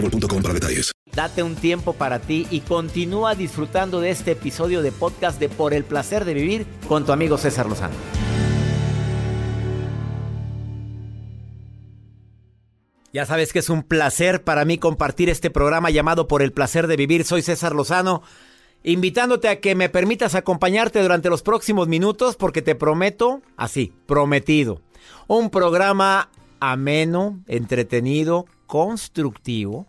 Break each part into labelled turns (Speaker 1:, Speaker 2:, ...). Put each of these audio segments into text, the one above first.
Speaker 1: boostmobile.com para detalles.
Speaker 2: Date un tiempo para ti y continúa disfrutando de este episodio de podcast de Por el placer de vivir con tu amigo César Lozano. Ya sabes que es un placer para mí compartir este programa llamado Por el placer de vivir. Soy César Lozano, invitándote a que me permitas acompañarte durante los próximos minutos porque te prometo, así, prometido, un programa ameno, entretenido, constructivo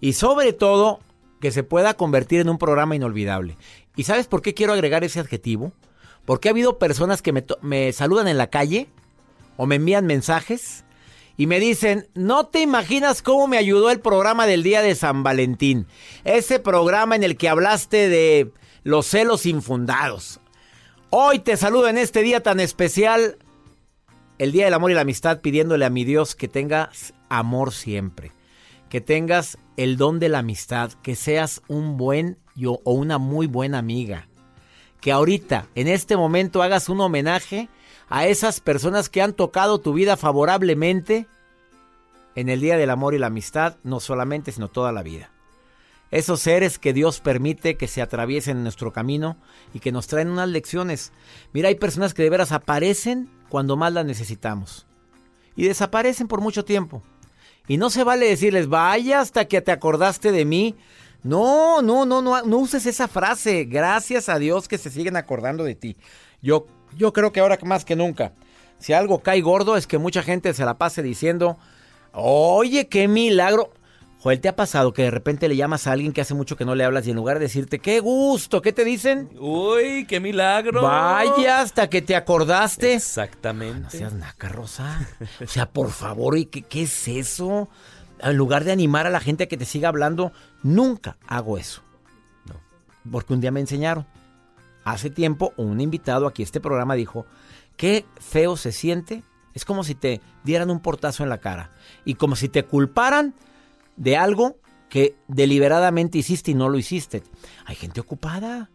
Speaker 2: y sobre todo que se pueda convertir en un programa inolvidable. ¿Y sabes por qué quiero agregar ese adjetivo? Porque ha habido personas que me, saludan en la calle o me envían mensajes y me dicen, no te imaginas cómo me ayudó el programa del día de San Valentín. Ese programa en el que hablaste de los celos infundados. Hoy te saludo en este día tan especial, el Día del Amor y la Amistad, pidiéndole a mi Dios que tengas amor siempre. Que tengas el don de la amistad, que seas un buen yo, o una muy buena amiga. Que ahorita, en este momento, hagas un homenaje a esas personas que han tocado tu vida favorablemente en el Día del Amor y la Amistad, no solamente, sino toda la vida. Esos seres que Dios permite que se atraviesen en nuestro camino y que nos traen unas lecciones. Mira, hay personas que de veras aparecen cuando más las necesitamos. Y desaparecen por mucho tiempo. Y no se vale decirles, vaya hasta que te acordaste de mí. No, no, no, no, no uses esa frase. Gracias a Dios que se siguen acordando de ti. Yo yo creo que ahora más que nunca, si algo cae gordo es que mucha gente se la pase diciendo, oye, qué milagro. Joel, ¿te ha pasado que de repente le llamas a alguien que hace mucho que no le hablas y en lugar de decirte, qué gusto, ¿qué te dicen?
Speaker 3: Uy, qué milagro.
Speaker 2: Vaya, hasta que te acordaste.
Speaker 3: Exactamente.
Speaker 2: no seas naca, Rosa. O sea, por favor, ¿y qué, qué es eso? En lugar de animar a la gente a que te siga hablando, nunca hago eso. No. Porque un día me enseñaron. Hace tiempo un invitado aquí a este programa dijo, qué feo se siente. Es como si te dieran un portazo en la cara y como si te culparan de algo que deliberadamente hiciste y no lo hiciste. Hay gente ocupada,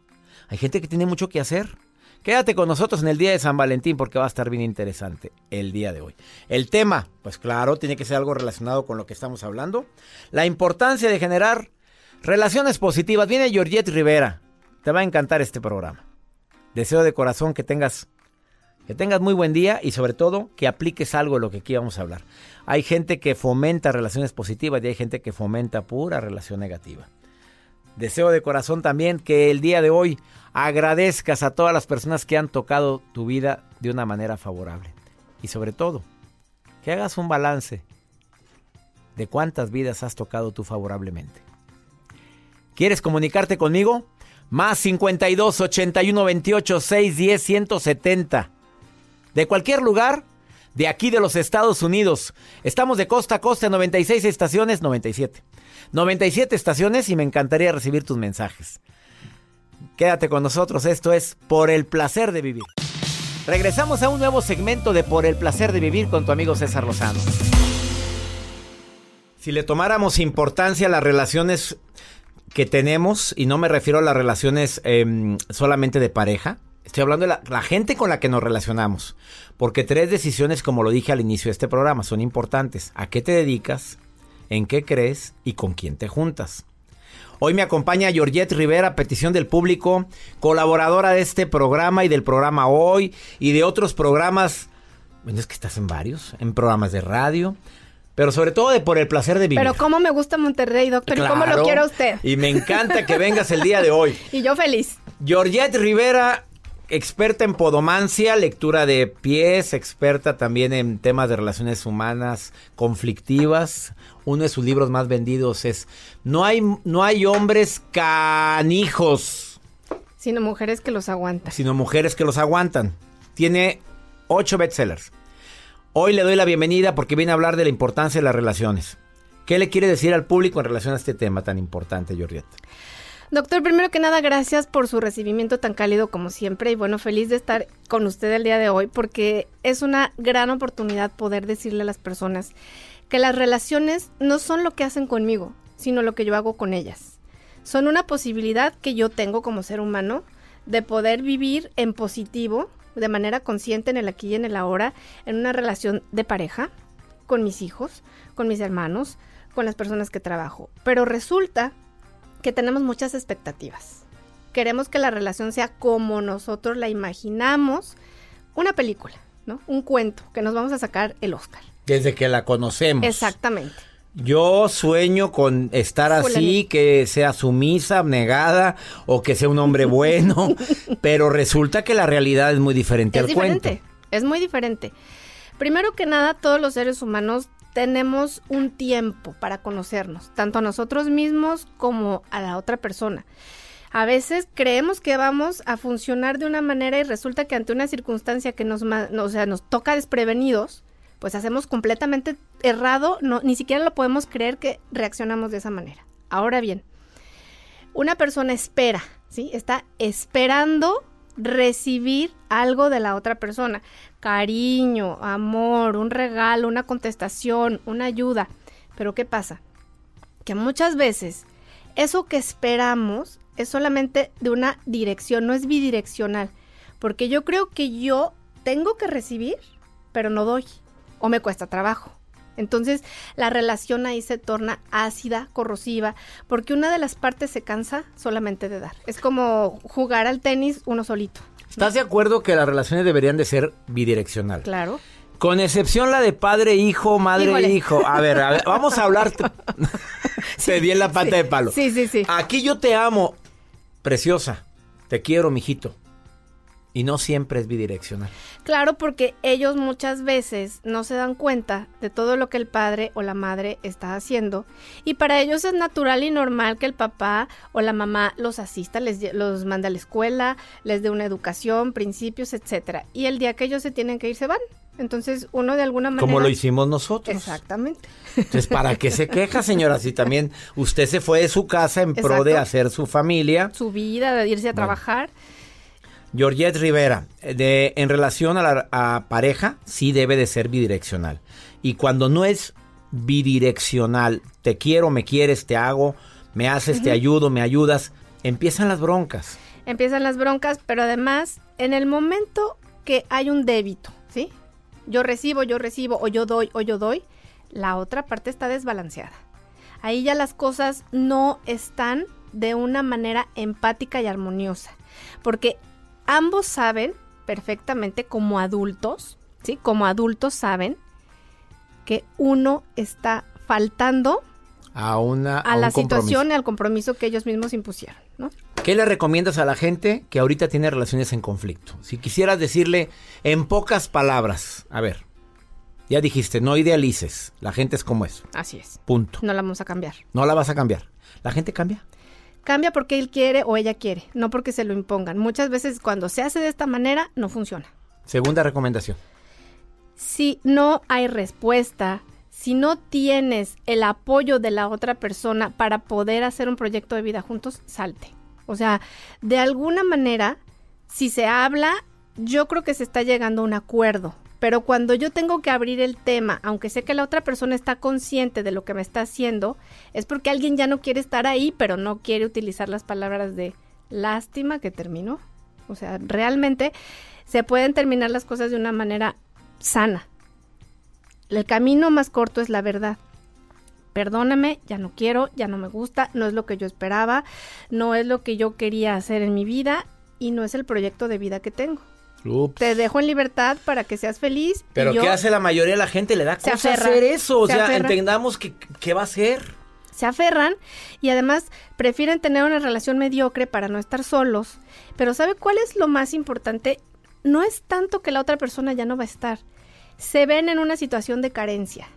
Speaker 2: hay gente que tiene mucho que hacer. Quédate con nosotros en el día de San Valentín porque va a estar bien interesante el día de hoy. El tema, pues claro, tiene que ser algo relacionado con lo que estamos hablando. La importancia de generar relaciones positivas. Viene Georgette Rivera. Te va a encantar este programa. Deseo de corazón que tengas que tengas muy buen día y sobre todo que apliques algo de lo que aquí vamos a hablar. Hay gente que fomenta relaciones positivas y hay gente que fomenta pura relación negativa. Deseo de corazón también que el día de hoy agradezcas a todas las personas que han tocado tu vida de una manera favorable. Y sobre todo, que hagas un balance de cuántas vidas has tocado tú favorablemente. ¿Quieres comunicarte conmigo? Más 52 81 28 610 170. De cualquier lugar, de aquí de los Estados Unidos. Estamos de costa a costa, 96 estaciones, 97. 97 estaciones y me encantaría recibir tus mensajes. Quédate con nosotros, esto es Por el placer de vivir. Regresamos a un nuevo segmento de Por el placer de vivir con tu amigo César Lozano. Si le tomáramos importancia a las relaciones que tenemos, y no me refiero a las relaciones eh, solamente de pareja, estoy hablando de la, la, gente con la que nos relacionamos, porque tres decisiones, como lo dije al inicio de este programa, son importantes. ¿A qué te dedicas? ¿En qué crees? ¿Y con quién te juntas? Hoy me acompaña Georgette Rivera, petición del público, colaboradora de este programa y del programa Hoy y de otros programas. Bueno, es que estás en varios, en programas de radio. Pero sobre todo de por el placer de vivir.
Speaker 4: Pero cómo me gusta Monterrey, doctor, y cómo lo a usted.
Speaker 2: Y me encanta que vengas el día de hoy.
Speaker 4: Y yo feliz.
Speaker 2: Georgette Rivera, experta en podomancia, lectura de pies, experta también en temas de relaciones humanas conflictivas. Uno de sus libros más vendidos es No hay, no hay hombres canijos,
Speaker 4: Sino mujeres que los aguantan.
Speaker 2: sino mujeres que los aguantan. Tiene ocho bestsellers. Hoy le doy la bienvenida porque viene a hablar de la importancia de las relaciones. ¿Qué le quiere decir al público en relación a este tema tan importante, Georgette?
Speaker 4: Doctor, primero que nada, gracias por su recibimiento tan cálido como siempre. Y bueno, feliz de estar con usted el día de hoy porque es una gran oportunidad poder decirle a las personas que las relaciones no son lo que hacen conmigo, sino lo que yo hago con ellas. Son una posibilidad que yo tengo como ser humano de poder vivir en positivo, de manera consciente en el aquí y en el ahora, en una relación de pareja, con mis hijos, con mis hermanos, con las personas que trabajo. Pero resulta que tenemos muchas expectativas. Queremos que la relación sea como nosotros la imaginamos, una película, ¿no? Un cuento, que nos vamos a sacar el Oscar.
Speaker 2: Desde que la conocemos.
Speaker 4: Exactamente.
Speaker 2: Yo sueño con estar así, que sea sumisa, abnegada o que sea un hombre bueno, pero resulta que la realidad es muy diferente
Speaker 4: Es
Speaker 2: al
Speaker 4: diferente,
Speaker 2: cuento.
Speaker 4: es muy diferente. Primero que nada, todos los seres humanos tenemos un tiempo para conocernos, tanto a nosotros mismos como a la otra persona. A veces creemos que vamos a funcionar de una manera y resulta que ante una circunstancia que nos, o sea, nos toca desprevenidos, pues hacemos completamente errado, no, ni siquiera lo podemos creer que reaccionamos de esa manera. Ahora bien, una persona espera, ¿sí? Está esperando recibir algo de la otra persona. Cariño, amor, un regalo, una contestación, una ayuda. Pero ¿qué pasa? Que muchas veces eso que esperamos es solamente de una dirección, no es bidireccional. Porque yo creo que yo tengo que recibir, pero no doy. O me cuesta trabajo. Entonces la relación ahí se torna ácida, corrosiva, porque una de las partes se cansa solamente de dar. Es como jugar al tenis uno solito.
Speaker 2: ¿Estás de acuerdo que las relaciones deberían de ser bidireccional?
Speaker 4: Claro.
Speaker 2: Con excepción la de padre-hijo,
Speaker 4: Híjole.
Speaker 2: madre-hijo. A ver, a ver, vamos a hablar. Te di en la pata de palo.
Speaker 4: Sí, sí, sí.
Speaker 2: Aquí yo te amo, preciosa. Te quiero, mijito. Y no siempre es bidireccional.
Speaker 4: Claro, porque ellos muchas veces no se dan cuenta de todo lo que el padre o la madre está haciendo. Y para ellos es natural y normal que el papá o la mamá los asista, les los mande a la escuela, les dé una educación, principios, etcétera. Y el día que ellos se tienen que ir, se van. Entonces, uno de alguna manera.
Speaker 2: Como lo hicimos nosotros.
Speaker 4: Exactamente.
Speaker 2: Entonces, ¿para qué se queja, señora? Si también usted se fue de su casa en pro de hacer su familia.
Speaker 4: Su vida, de irse a trabajar.
Speaker 2: Georgette Rivera, de, en relación a la a pareja, sí debe de ser bidireccional. Y cuando no es bidireccional, te quiero, me quieres, te hago, me haces, te ayudo, me ayudas, empiezan las broncas.
Speaker 4: empiezan las broncas, pero además, en el momento que hay un débito, ¿sí? Yo recibo, yo recibo, o yo doy, o yo doy, la otra parte está desbalanceada. Ahí ya las cosas no están de una manera empática y armoniosa, porque ambos saben perfectamente como adultos, ¿sí? Como adultos saben que uno está faltando
Speaker 2: A, una,
Speaker 4: a, la situación y al compromiso que ellos mismos impusieron, ¿no?
Speaker 2: ¿Qué le recomiendas a la gente que ahorita tiene relaciones en conflicto? Si quisieras decirle en pocas palabras, a ver, ya dijiste, no idealices, la gente es como es,
Speaker 4: Así es.
Speaker 2: punto.
Speaker 4: No la vamos a cambiar.
Speaker 2: No la vas a cambiar. La gente cambia.
Speaker 4: Cambia porque él quiere o ella quiere, no porque se lo impongan. Muchas veces cuando se hace de esta manera no funciona.
Speaker 2: Segunda recomendación.
Speaker 4: Si no hay respuesta, si no tienes el apoyo de la otra persona para poder hacer un proyecto de vida juntos, salte. O sea, de alguna manera, si se habla, yo creo que se está llegando a un acuerdo. Pero cuando yo tengo que abrir el tema, aunque sé que la otra persona está consciente de lo que me está haciendo, es porque alguien ya no quiere estar ahí, pero no quiere utilizar las palabras de lástima que terminó. O sea, realmente se pueden terminar las cosas de una manera sana. El camino más corto es la verdad. Perdóname, ya no quiero, ya no me gusta, no es lo que yo esperaba, no es lo que yo quería hacer en mi vida y no es el proyecto de vida que tengo.
Speaker 2: Ups.
Speaker 4: Te dejo en libertad para que seas feliz.
Speaker 2: Pero ¿qué hace la mayoría de la gente? Le da
Speaker 4: Se
Speaker 2: cosa
Speaker 4: aferra,
Speaker 2: hacer eso. O
Speaker 4: se
Speaker 2: sea,
Speaker 4: aferra.
Speaker 2: entendamos que, qué va a hacer.
Speaker 4: se aferran y además prefieren tener una relación mediocre para no estar solos. Pero ¿sabe cuál es lo más importante? No es tanto que la otra persona ya no va a estar. Se ven en una situación de carencia.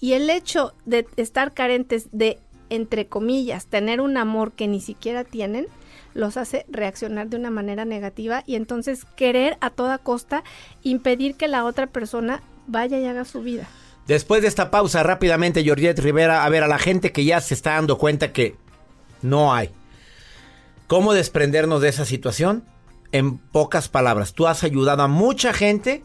Speaker 4: Y el hecho de estar carentes de, entre comillas, tener un amor que ni siquiera tienen, los hace reaccionar de una manera negativa y entonces querer a toda costa impedir que la otra persona vaya y haga su vida.
Speaker 2: Después de esta pausa, rápidamente, Georgette Rivera, a ver, a la gente que ya se está dando cuenta que no hay. ¿Cómo desprendernos de esa situación? En pocas palabras, tú has ayudado a mucha gente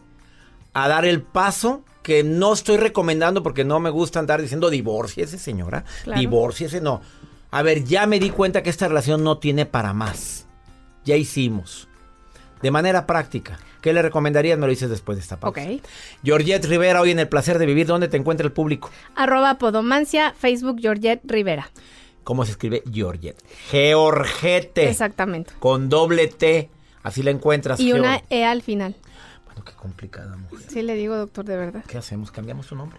Speaker 2: a dar el paso que no estoy recomendando porque no me gusta andar diciendo divórciese, señora.
Speaker 4: Claro.
Speaker 2: Divórciese, no. A ver, ya me di cuenta que esta relación no tiene para más. Ya hicimos. De manera práctica. ¿Qué le recomendarías? Me lo dices después de esta pausa.
Speaker 4: Ok.
Speaker 2: Georgette Rivera, hoy en El Placer de Vivir, ¿dónde te encuentra el público?
Speaker 4: Arroba Podomancia, Facebook Georgette Rivera.
Speaker 2: ¿Cómo se escribe Georgette? Georgette.
Speaker 4: Exactamente.
Speaker 2: Con doble T. Así la encuentras.
Speaker 4: Y una E al final.
Speaker 2: Bueno, qué complicada mujer.
Speaker 4: Sí le digo, doctor, de verdad.
Speaker 2: ¿Qué hacemos? ¿Cambiamos su nombre?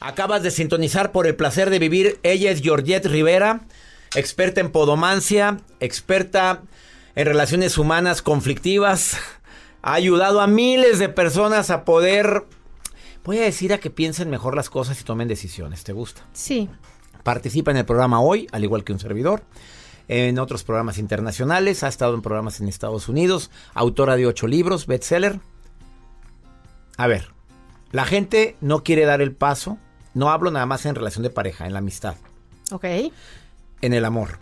Speaker 2: Acabas de sintonizar por el placer de vivir. Ella es Georgette Rivera, experta en podomancia, experta en relaciones humanas conflictivas. Ha ayudado a miles de personas a poder, voy a decir, a que piensen mejor las cosas y tomen decisiones. ¿Te gusta?
Speaker 4: Sí.
Speaker 2: Participa en el programa hoy, al igual que un servidor. En otros programas internacionales, ha estado en programas en Estados Unidos, autora de ocho libros, bestseller. A ver, la gente no quiere dar el paso. No hablo nada más en relación de pareja, en la amistad,
Speaker 4: Ok.
Speaker 2: en el amor,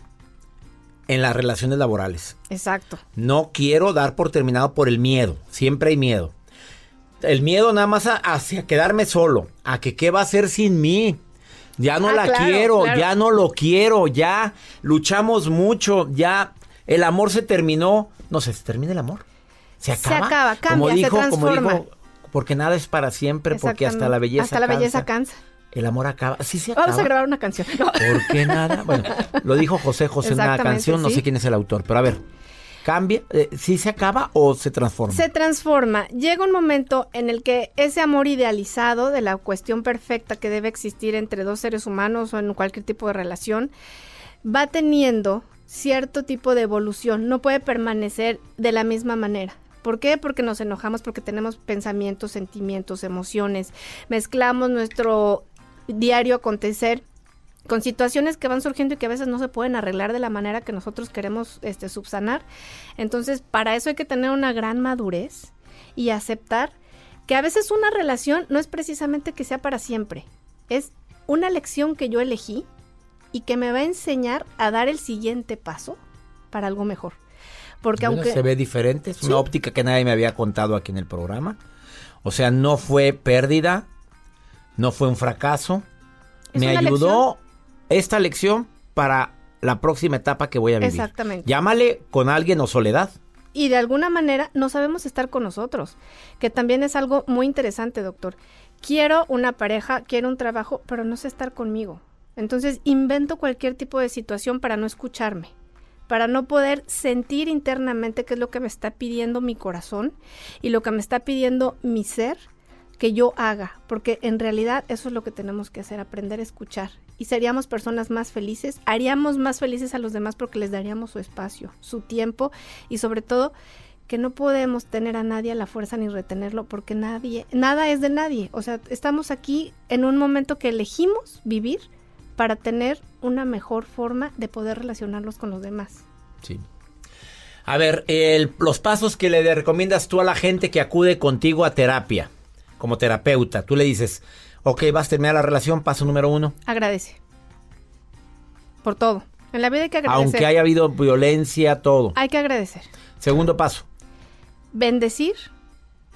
Speaker 2: en las relaciones laborales.
Speaker 4: Exacto.
Speaker 2: No quiero dar por terminado por el miedo. Siempre hay miedo. El miedo nada más a- hacia quedarme solo. A que qué va a hacer sin mí. Ya no
Speaker 4: Ah,
Speaker 2: la
Speaker 4: claro,
Speaker 2: quiero,
Speaker 4: claro.
Speaker 2: ya no lo quiero, ya luchamos mucho, ya el amor se terminó. No sé, ¿se termina el amor? Se
Speaker 4: Se
Speaker 2: acaba.
Speaker 4: acaba, cambia,
Speaker 2: como
Speaker 4: se
Speaker 2: dijo, como
Speaker 4: transforma.
Speaker 2: dijo, porque nada es para siempre, porque hasta la belleza
Speaker 4: Hasta la belleza
Speaker 2: cansa. El amor acaba. Sí se acaba.
Speaker 4: Vamos a grabar una canción. No.
Speaker 2: ¿Por qué nada? Bueno, lo dijo José José en una canción, no
Speaker 4: sí.
Speaker 2: sé quién es el autor, pero a ver, ¿cambia? Eh, ¿Sí se acaba o se transforma?
Speaker 4: Se transforma. Llega un momento en el que ese amor idealizado de la cuestión perfecta que debe existir entre dos seres humanos o en cualquier tipo de relación va teniendo cierto tipo de evolución. No puede permanecer de la misma manera. ¿Por qué? Porque nos enojamos, porque tenemos pensamientos, sentimientos, emociones. Mezclamos nuestro diario acontecer con situaciones que van surgiendo y que a veces no se pueden arreglar de la manera que nosotros queremos este, subsanar. Entonces, para eso hay que tener una gran madurez y aceptar que a veces una relación no es precisamente que sea para siempre, es una lección que yo elegí y que me va a enseñar a dar el siguiente paso para algo mejor. Porque
Speaker 2: Bueno,
Speaker 4: aunque
Speaker 2: se ve diferente, es
Speaker 4: Sí.
Speaker 2: una óptica que nadie me había contado aquí en el programa. O sea, no fue pérdida, no fue un fracaso. Me ayudó esta lección para la próxima etapa que voy a vivir.
Speaker 4: Exactamente.
Speaker 2: Llámale con alguien o soledad.
Speaker 4: y de alguna manera no sabemos estar con nosotros, que también es algo muy interesante, doctor. Quiero una pareja, quiero un trabajo, pero no sé estar conmigo. Entonces invento cualquier tipo de situación para no escucharme, para no poder sentir internamente qué es lo que me está pidiendo mi corazón y lo que me está pidiendo mi ser que yo haga, porque en realidad eso es lo que tenemos que hacer, aprender a escuchar. Y seríamos personas más felices, haríamos más felices a los demás porque les daríamos su espacio, su tiempo y sobre todo que no podemos tener a nadie a la fuerza ni retenerlo porque nadie, nada es de nadie. O sea, estamos aquí en un momento que elegimos vivir para tener una mejor forma de poder relacionarnos con los demás.
Speaker 2: Sí. A ver, el- los pasos que le recomiendas tú a la gente que acude contigo a terapia, como terapeuta. Tú le dices, ok, vas a terminar la relación, paso número uno.
Speaker 4: Agradece. Por todo. En la vida hay que agradecer.
Speaker 2: Aunque haya habido violencia, todo.
Speaker 4: Hay que agradecer.
Speaker 2: Segundo paso.
Speaker 4: Bendecir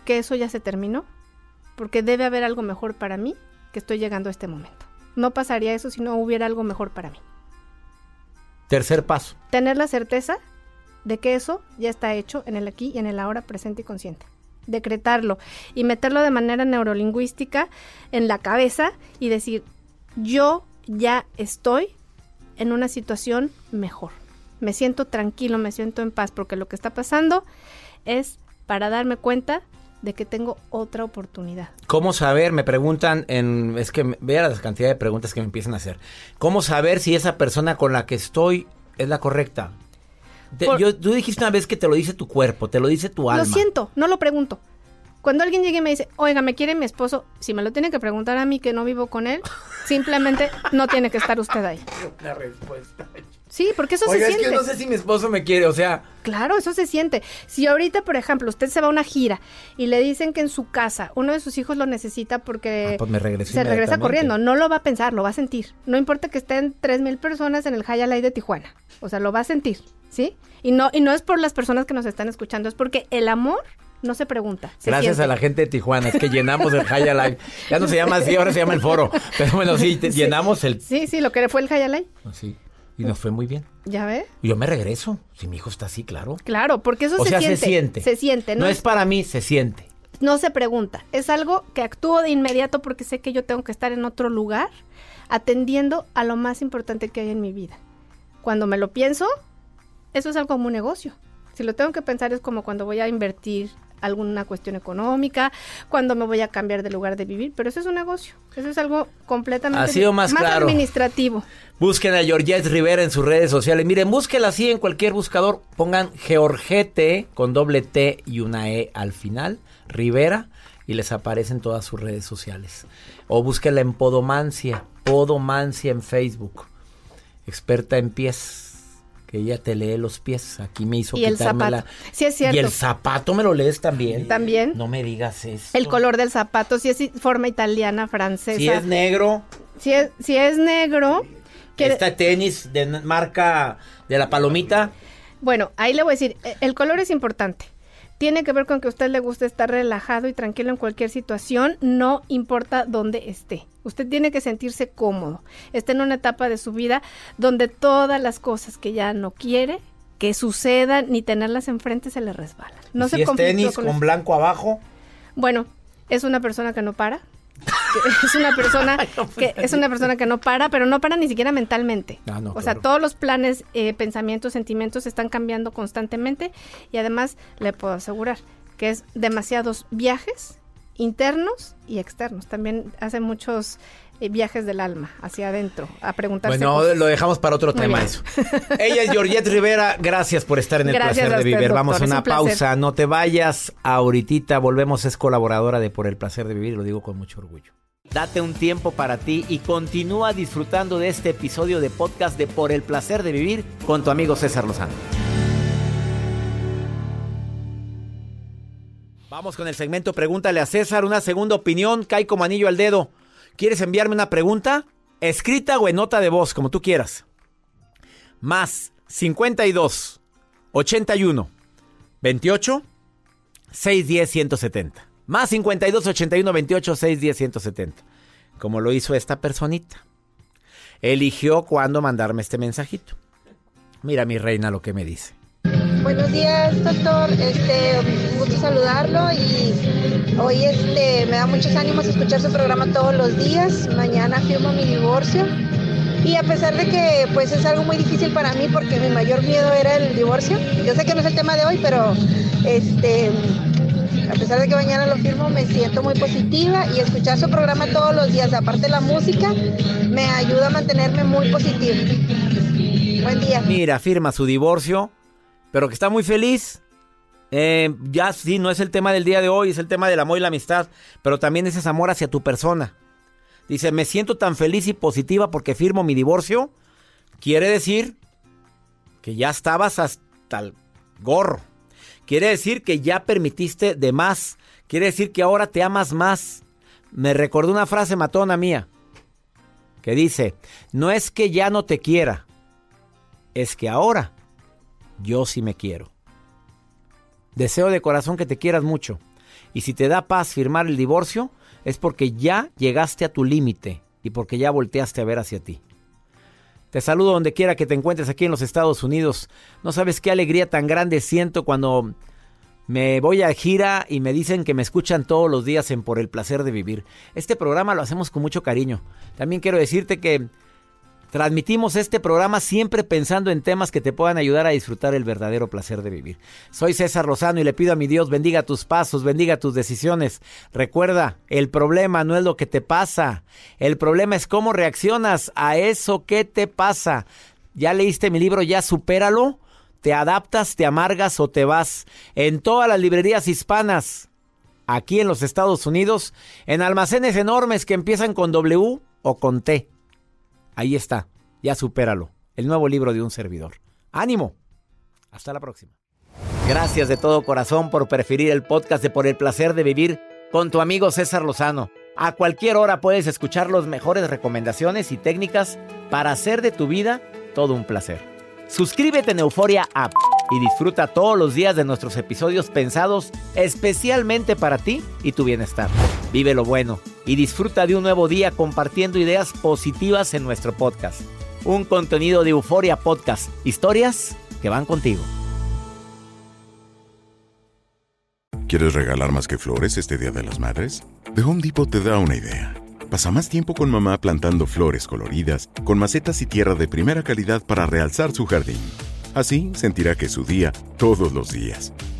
Speaker 4: que eso ya se terminó, porque debe haber algo mejor para mí que estoy llegando a este momento. No pasaría eso si no hubiera algo mejor para mí.
Speaker 2: Tercer paso.
Speaker 4: Tener la certeza de que eso ya está hecho en el aquí y en el ahora presente y consciente. Decretarlo y meterlo de manera neurolingüística en la cabeza y decir, yo ya estoy en una situación mejor. Me siento tranquilo, me siento en paz, porque lo que está pasando es para darme cuenta de que tengo otra oportunidad.
Speaker 2: ¿Cómo saber? Me preguntan en... Es que vea la cantidad de preguntas que me empiezan a hacer. ¿Cómo saber si esa persona con la que estoy es la correcta? Te-
Speaker 4: Por-
Speaker 2: yo- tú dijiste una vez que te lo dice tu cuerpo, te lo dice tu alma.
Speaker 4: Lo siento, no lo pregunto. Cuando alguien llega y me dice, oiga, me quiere mi esposo, si me lo tiene que preguntar a mí que no vivo con él, simplemente no tiene que estar usted ahí.
Speaker 2: La respuesta.
Speaker 4: Sí, porque eso
Speaker 2: Oiga,
Speaker 4: se
Speaker 2: es
Speaker 4: siente.
Speaker 2: que no sé si mi esposo me quiere, o sea...
Speaker 4: Claro, eso se siente. Si ahorita, por ejemplo, usted se va a una gira y le dicen que en su casa uno de sus hijos lo necesita porque
Speaker 2: Ah, pues me regreso
Speaker 4: se regresa corriendo, no lo va a pensar, lo va a sentir. No importa que estén tres mil personas en el Light de Tijuana, o sea, lo va a sentir, ¿sí? Y no y no es por las personas que nos están escuchando, es porque el amor no se pregunta. se
Speaker 2: Gracias
Speaker 4: siente.
Speaker 2: a la gente de Tijuana, es que llenamos el High Live. Ya no se llama así, ahora se llama el foro. Pero bueno, sí, te- llenamos el...
Speaker 4: Sí, sí, lo que fue el High Light.
Speaker 2: Sí, y nos fue muy bien.
Speaker 4: ¿Ya ve?
Speaker 2: Y Yo me regreso, si mi hijo está así, claro.
Speaker 4: Claro, porque eso
Speaker 2: O
Speaker 4: se
Speaker 2: sea,
Speaker 4: siente.
Speaker 2: se siente.
Speaker 4: Se siente,
Speaker 2: No
Speaker 4: ¿no?
Speaker 2: es para mí, se siente.
Speaker 4: no se pregunta. Es algo que actúo de inmediato porque sé que yo tengo que estar en otro lugar atendiendo a lo más importante que hay en mi vida. Cuando me lo pienso, eso es algo como un negocio. Si lo tengo que pensar es como cuando voy a invertir alguna cuestión económica, cuando me voy a cambiar de lugar de vivir, pero eso es un negocio. Eso es algo completamente
Speaker 2: Ha sido más claro.
Speaker 4: administrativo.
Speaker 2: Busquen a Georgette Rivera en sus redes sociales. Miren, búsquela así en cualquier buscador. Pongan Georgette con doble T y una E al final, Rivera, y les aparecen todas sus redes sociales. O búsquela en Podomancia, Podomancia en Facebook. Experta en pies, que ella te lee los pies. Aquí me hizo
Speaker 4: Y
Speaker 2: quitarme la-
Speaker 4: Sí, es cierto.
Speaker 2: Y el zapato me lo lees también.
Speaker 4: También.
Speaker 2: No me digas eso.
Speaker 4: El color del zapato, si es forma italiana, francesa.
Speaker 2: Si es negro,
Speaker 4: si es, si es negro, quiere-
Speaker 2: este tenis de marca de la palomita.
Speaker 4: Bueno, ahí le voy a decir, eh, el color es importante. Tiene que ver con que a usted le guste estar relajado y tranquilo en cualquier situación, no importa dónde esté. Usted tiene que sentirse cómodo. Está en una etapa de su vida donde todas las cosas que ya no quiere que sucedan ni tenerlas enfrente se le resbalan. No
Speaker 2: Y
Speaker 4: se
Speaker 2: es tenis
Speaker 4: con
Speaker 2: con blanco abajo.
Speaker 4: Bueno, es una persona que no para. que es una persona que es una persona que no para, pero no para ni siquiera mentalmente.
Speaker 2: Ah, no,
Speaker 4: o sea, todos los planes, eh, pensamientos, sentimientos están cambiando constantemente y además le puedo asegurar que es demasiados viajes internos y externos. También hace muchos eh, viajes del alma hacia adentro a preguntarse
Speaker 2: Bueno,
Speaker 4: cosas.
Speaker 2: lo dejamos para otro
Speaker 4: Muy
Speaker 2: tema
Speaker 4: bien.
Speaker 2: eso. Ella es Georgette Rivera. Gracias por estar en el
Speaker 4: Gracias
Speaker 2: placer de
Speaker 4: usted,
Speaker 2: vivir. Vamos a una
Speaker 4: un
Speaker 2: pausa. No te vayas. Ahorita volvemos. Es colaboradora de Por el placer de vivir. Lo digo con mucho orgullo. Date un tiempo para ti y continúa disfrutando de este episodio de podcast de Por el placer de vivir con tu amigo César Lozano. Vamos con el segmento Pregúntale a César. Una segunda opinión cae como anillo al dedo. ¿Quieres enviarme una pregunta? Escrita o en nota de voz, como tú quieras. Más 52 81 28 610 170. Más 52 81 28 610 170. Como lo hizo esta personita. Eligió cuándo mandarme este mensajito. Mira mi reina lo que me dice.
Speaker 5: Buenos días, doctor. Este, un gusto saludarlo y hoy este me da muchos ánimos escuchar su programa todos los días. Mañana firmo mi divorcio y a pesar de que pues es algo muy difícil para mí porque mi mayor miedo era el divorcio. Yo sé que no es el tema de hoy, pero este a pesar de que mañana lo firmo, me siento muy positiva y escuchar su programa todos los días, aparte la música, me ayuda a mantenerme muy positiva. Buen día.
Speaker 2: Mira, firma su divorcio, pero que está muy feliz Eh, ya sí, no es el tema del día de hoy, es el tema del amor y la amistad, pero también es ese amor hacia tu persona. Dice, me siento tan feliz y positiva porque firmo mi divorcio. Quiere decir que ya estabas hasta el gorro. Quiere decir que ya permitiste de más. Quiere decir que ahora te amas más. Me recordó una frase matona mía que dice, no es que ya no te quiera, es que ahora yo sí me quiero. Deseo de corazón que te quieras mucho. Y si te da paz firmar el divorcio, es porque ya llegaste a tu límite y porque ya volteaste a ver hacia ti. Te saludo donde quiera que te encuentres aquí en los Estados Unidos. No sabes qué alegría tan grande siento cuando me voy a gira y me dicen que me escuchan todos los días en Por el placer de vivir. Este programa lo hacemos con mucho cariño. También quiero decirte que Transmitimos este programa siempre pensando en temas que te puedan ayudar a disfrutar el verdadero placer de vivir. Soy César Lozano y le pido a mi Dios bendiga tus pasos, bendiga tus decisiones. Recuerda, el problema no es lo que te pasa, el problema es cómo reaccionas a eso que te pasa. ¿Ya leíste mi libro? ¿Ya supéralo? ¿Te adaptas, te amargas o te vas? En todas las librerías hispanas, aquí en los Estados Unidos, en almacenes enormes que empiezan con W o con T. Ahí está, ya supéralo. El nuevo libro de un servidor. ¡Ánimo! Hasta la próxima. Gracias de todo corazón por preferir el podcast de Por el placer de vivir con tu amigo César Lozano. A cualquier hora puedes escuchar las mejores recomendaciones y técnicas para hacer de tu vida todo un placer. Suscríbete en Euforia App y disfruta todos los días de nuestros episodios pensados especialmente para ti y tu bienestar. Vive lo bueno y disfruta de un nuevo día compartiendo ideas positivas en nuestro podcast. Un contenido de Euforia Podcast, historias que van contigo.
Speaker 6: ¿Quieres regalar más que flores este Día de las Madres? The Home Depot te da una idea. Pasa más tiempo con mamá plantando flores coloridas, con macetas y tierra de primera calidad para realzar su jardín. Así sentirá que es su día todos los días.